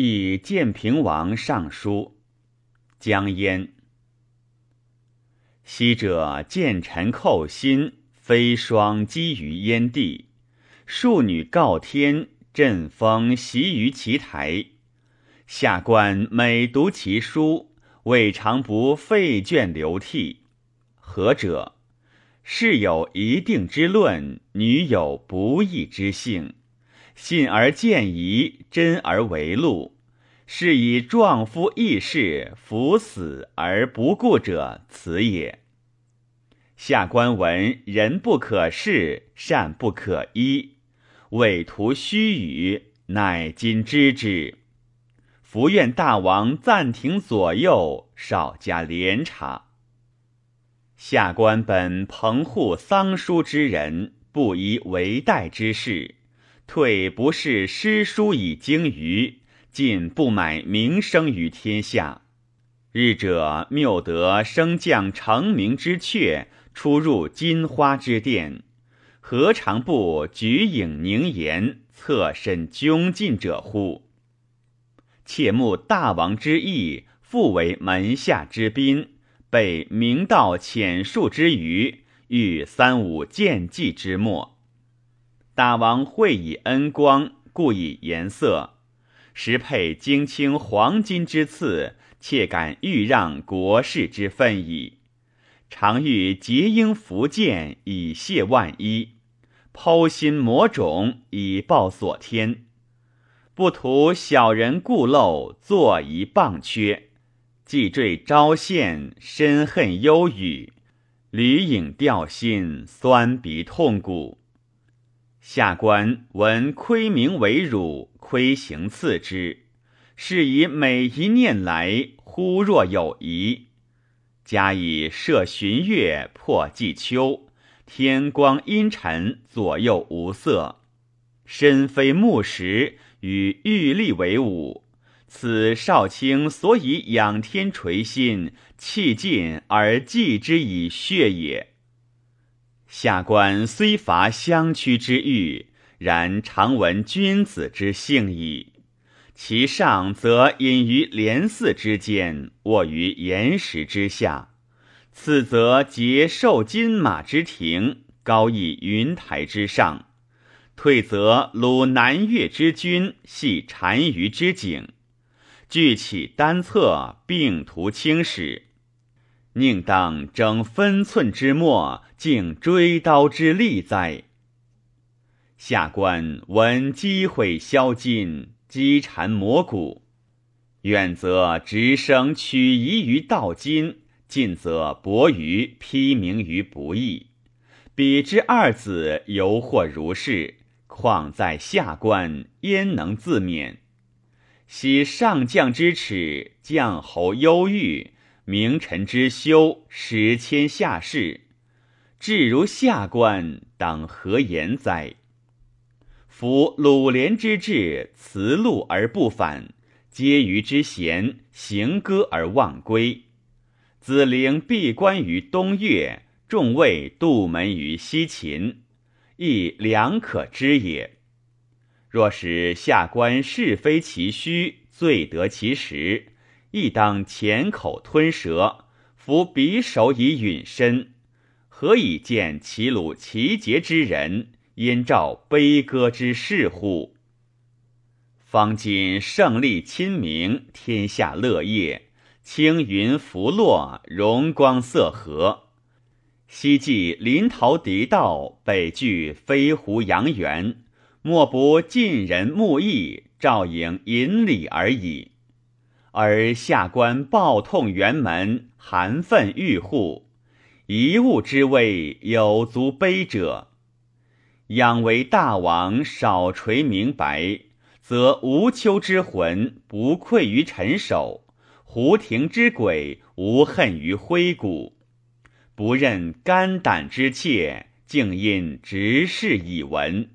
以建平王上书，江淹。昔者见臣叩心，飞霜积于燕地；庶女告天，阵风袭于其台。下官每读其书，未尝不废卷流涕。何者？事有一定之论，女有不义之性。信而见疑，真而为录。是以壮夫义士，服死而不顾者，此也。下官闻人不可视，善不可依，委图虚语，乃今知之。伏愿大王暂停左右，少加廉察。下官本棚户桑书之人，不宜为代之事。退不是诗书以经于，进不买名声于天下。日者谬得升降成名之阙，出入金花之殿，何尝不举影凝言，侧身窘进者乎？切慕大王之意，复为门下之宾。被明道浅述之余，遇三五见计之末。大王会以恩光，故以颜色，时配金青黄金之赐，切敢欲让国事之分矣。常欲结缨伏剑，以谢万一；剖心磨冢，以报所天。不图小人故陋，坐一棒缺。既坠朝献，深恨忧郁；吕影吊心，酸鼻痛骨。下官闻窥名为辱，窥行次之，是以每一念来，忽若有疑。加以设旬月，破季秋，天光阴沉，左右无色，身非木石，与玉立为伍。此少卿所以仰天垂心，气尽而祭之以血也。下官虽乏相屈之欲，然常闻君子之性矣。其上则隐于莲寺之间，卧于岩石之下；次则结受金马之亭，高逸云台之上；退则鲁南越之君，系单于之景。聚起单侧，并图青史，宁当争分寸之末，竟追刀之利哉？下官闻机会销金，积缠磨骨；远则直生取疑于道金，近则博于披名于不义。彼之二子犹或如是，况在下官，焉能自免？昔上将之耻，将侯忧郁；名臣之修，使迁下士。至如下官，当何言哉？夫鲁连之志，辞路而不返；婕妤之贤，行歌而忘归。子陵闭关于东岳，众位杜门于西秦，亦良可知也。若使下官是非其虚，罪得其实，亦当浅口吞舌，服匕首以允身。何以见齐鲁齐节之人，因照悲歌之事乎？方今胜利亲民，天下乐业，青云浮落，荣光色和。西继临洮狄道，北据飞狐阳原。莫不尽人慕义，照应引礼而已。而下官暴痛辕门，含愤欲护，一物之位，有足悲者。仰为大王少垂明白，则吴秋之魂不愧于臣手，胡庭之鬼无恨于灰骨，不任肝胆之切，竟因执事以闻。